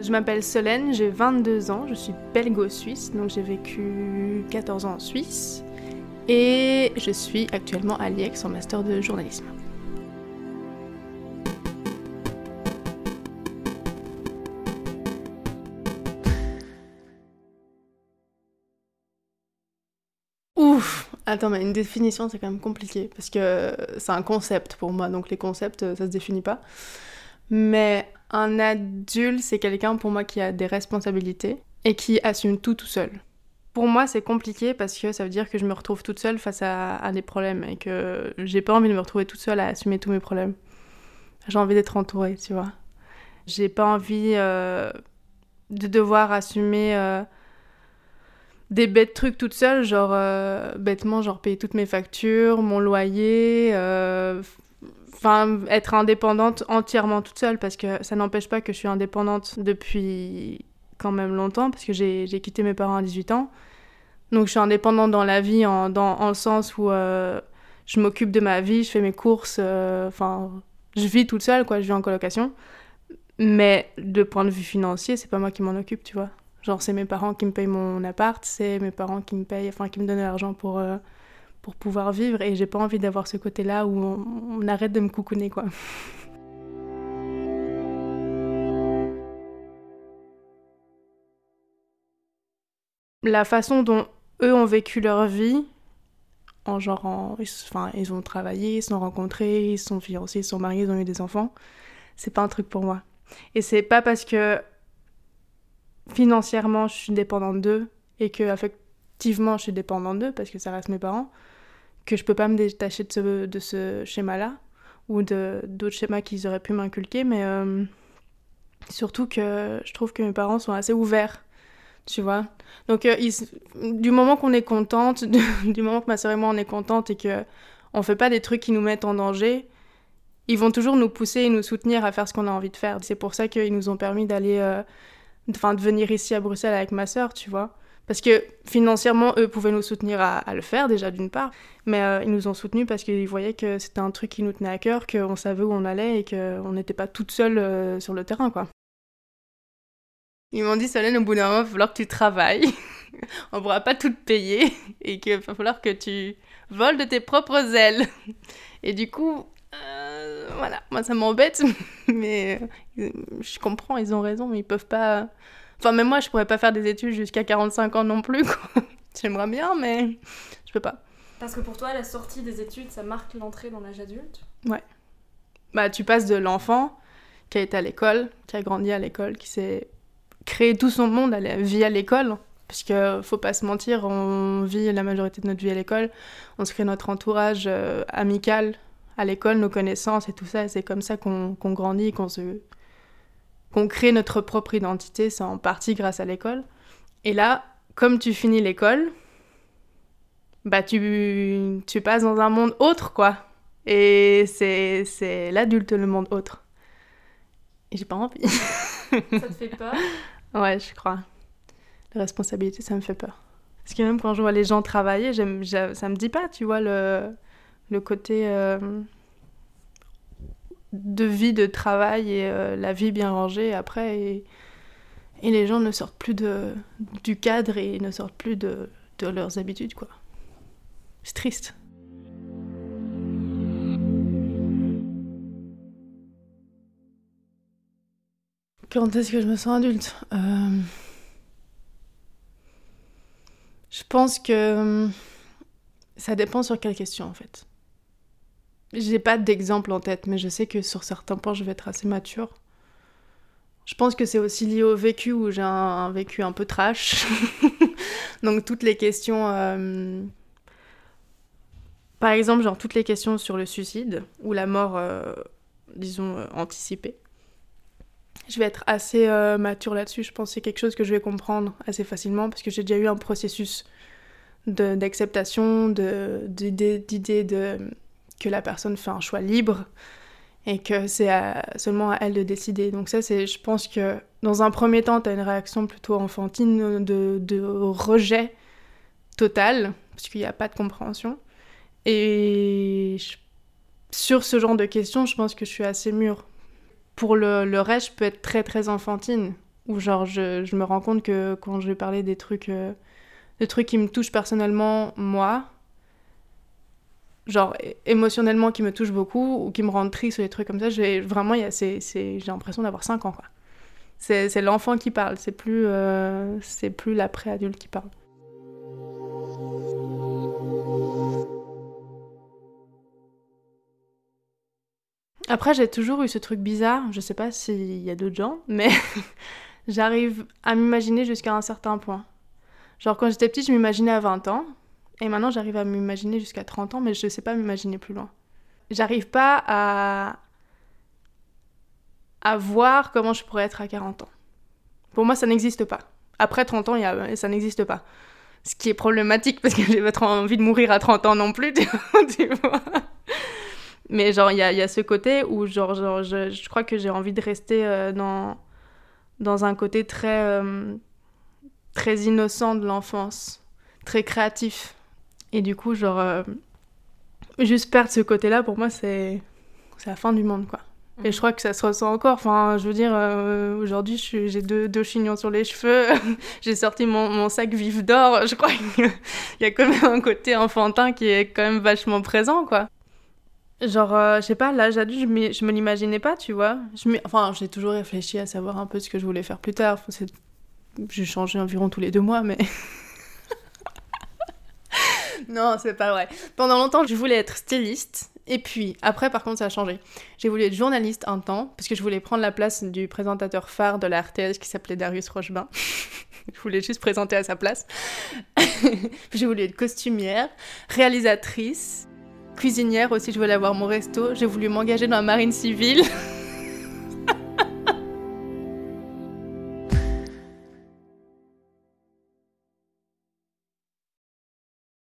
Je m'appelle Solène, j'ai 22 ans, je suis belgo-suisse, donc j'ai vécu 14 ans en Suisse et je suis actuellement à l'IEX en master de journalisme. Ouf Attends, mais une définition, c'est quand même compliqué, parce que c'est un concept pour moi, donc les concepts, ça se définit pas. Mais un adulte, c'est quelqu'un pour moi qui a des responsabilités et qui assume tout tout seul. Pour moi, c'est compliqué parce que ça veut dire que je me retrouve toute seule face à, des problèmes et que j'ai pas envie de me retrouver toute seule à assumer tous mes problèmes. J'ai envie d'être entourée, tu vois. J'ai pas envie euh, de devoir assumer euh, des bêtes trucs toute seule, genre euh, bêtement, genre payer toutes mes factures, mon loyer, enfin être indépendante entièrement toute seule parce que ça n'empêche pas que je suis indépendante depuis quand même longtemps parce que j'ai quitté mes parents à 18 ans. Donc je suis indépendante dans la vie en, dans, le sens où euh, je m'occupe de ma vie, je fais mes courses, euh, enfin je vis toute seule quoi, je vis en colocation. Mais de point de vue financier, c'est pas moi qui m'en occupe, tu vois. Genre c'est mes parents qui me payent mon appart, c'est mes parents qui me payent, enfin qui me donnent l'argent pour euh, pour pouvoir vivre et j'ai pas envie d'avoir ce côté-là où on, arrête de me coucouner quoi. La façon dont eux ont vécu leur vie, en genre, enfin, ils ont travaillé, ils se sont rencontrés, ils sont fiancés, ils sont mariés, ils ont eu des enfants, c'est pas un truc pour moi. Et c'est pas parce que financièrement je suis dépendante d'eux et que affectivement je suis dépendante d'eux parce que ça reste mes parents que je peux pas me détacher de ce, de ce schéma-là ou d'autres schémas qu'ils auraient pu m'inculquer, mais euh, surtout que je trouve que mes parents sont assez ouverts, tu vois. Donc, euh, du moment qu'on est contente, du moment que ma soeur et moi on est contente et que on fait pas des trucs qui nous mettent en danger, ils vont toujours nous pousser et nous soutenir à faire ce qu'on a envie de faire. C'est pour ça qu'ils nous ont permis d'aller, euh, enfin, de venir ici à Bruxelles avec ma soeur, tu vois. Parce que financièrement, eux pouvaient nous soutenir à, le faire déjà d'une part, mais euh, ils nous ont soutenus parce qu'ils voyaient que c'était un truc qui nous tenait à cœur, qu'on savait où on allait et qu'on n'était pas toute seule euh, sur le terrain, quoi. Ils m'ont dit, Solène, au bout d'un moment, il va falloir que tu travailles. on ne pourra pas tout te payer et qu'il va falloir que tu voles de tes propres ailes. Et du coup, euh, voilà, moi ça m'embête, mais je comprends, ils ont raison, mais ils peuvent pas Enfin, même moi, je pourrais pas faire des études jusqu'à 45 ans non plus. J'aimerais bien, mais je peux pas. Parce que pour toi, la sortie des études, ça marque l'entrée dans l'âge adulte? Ouais. Bah, tu passes de l'enfant qui a été à l'école, qui a grandi à l'école, qui s'est créé tout son monde à la vie à l'école. Parce que faut pas se mentir, on vit la majorité de notre vie à l'école. On se crée notre entourage euh, amical à l'école, nos connaissances et tout ça. C'est comme ça qu'on grandit, qu'on se qu'on crée notre propre identité, c'est en partie grâce à l'école. Et là, comme tu finis l'école, bah tu, tu passes dans un monde autre, quoi. Et c'est, c'est l'adulte, le monde autre. Et j'ai pas envie. ça te fait peur? Ouais, je crois. La responsabilité, ça me fait peur. Parce que même quand je vois les gens travailler, j'aime, ça me dit pas, tu vois, le, le côté... Euh, de vie, de travail et euh, la vie bien rangée après. Et, les gens ne sortent plus de, du cadre et ne sortent plus de, de leurs habitudes, quoi. C'est triste. Quand est-ce que je me sens adulte? Euh, Je pense que ça dépend sur quelle question en fait. J'ai pas d'exemple en tête, mais je sais que sur certains points, je vais être assez mature. Je pense que c'est aussi lié au vécu où j'ai un, vécu un peu trash. Donc toutes les questions... Euh, par exemple, genre toutes les questions sur le suicide ou la mort, euh, disons, euh, anticipée. Je vais être assez mature là-dessus. Je pense que c'est quelque chose que je vais comprendre assez facilement parce que j'ai déjà eu un processus d'acceptation, d'idée de que la personne fait un choix libre et que c'est seulement à elle de décider. Donc ça, c'est, je pense que dans un premier temps, tu as une réaction plutôt enfantine de, rejet total, parce qu'il n'y a pas de compréhension. Et sur ce genre de questions, je pense que je suis assez mûre. Pour le, reste, je peux être très très enfantine, où genre je, je me rends compte que quand je vais parler des trucs, euh, des trucs qui me touchent personnellement, moi, genre émotionnellement qui me touchent beaucoup ou qui me rendent triste ou des trucs comme ça, j'ai vraiment, j'ai l'impression d'avoir 5 ans. C'est l'enfant qui parle, c'est plus, euh, c'est plus l'après-adulte qui parle. Après, j'ai toujours eu ce truc bizarre, je sais pas s'il y a d'autres gens, mais j'arrive à m'imaginer jusqu'à un certain point. Genre, quand j'étais petite, je m'imaginais à 20 ans, et maintenant j'arrive à m'imaginer jusqu'à 30 ans, mais je sais pas m'imaginer plus loin. J'arrive pas à... à voir comment je pourrais être à 40 ans. Pour moi, ça n'existe pas. Après 30 ans, ça n'existe pas. Ce qui est problématique parce que j'ai pas trop envie de mourir à 30 ans non plus. Mais genre, il y a, ce côté où genre, je crois que j'ai envie de rester euh, dans, dans un côté très, euh, très innocent de l'enfance, très créatif. Et du coup, genre, euh, juste perdre ce côté-là, pour moi, c'est la fin du monde, quoi. Et je crois que ça se ressent encore. Enfin, je veux dire, euh, aujourd'hui, j'ai deux, deux chignons sur les cheveux. j'ai sorti mon, mon sac vif d'or. Je crois qu'il y a quand même un côté enfantin qui est quand même vachement présent, quoi. Genre, euh, je sais pas, l'âge adulte, je, je me l'imaginais pas, tu vois. Je enfin, j'ai toujours réfléchi à savoir un peu ce que je voulais faire plus tard. Enfin, J'ai changé environ tous les deux mois, mais. non, c'est pas vrai. Pendant longtemps, je voulais être styliste. Et puis, après, par contre, ça a changé. J'ai voulu être journaliste un temps, parce que je voulais prendre la place du présentateur phare de la RTS qui s'appelait Darius Rochebain. je voulais juste présenter à sa place. j'ai voulu être costumière, réalisatrice, cuisinière aussi, je voulais avoir mon resto. J'ai voulu m'engager dans la marine civile.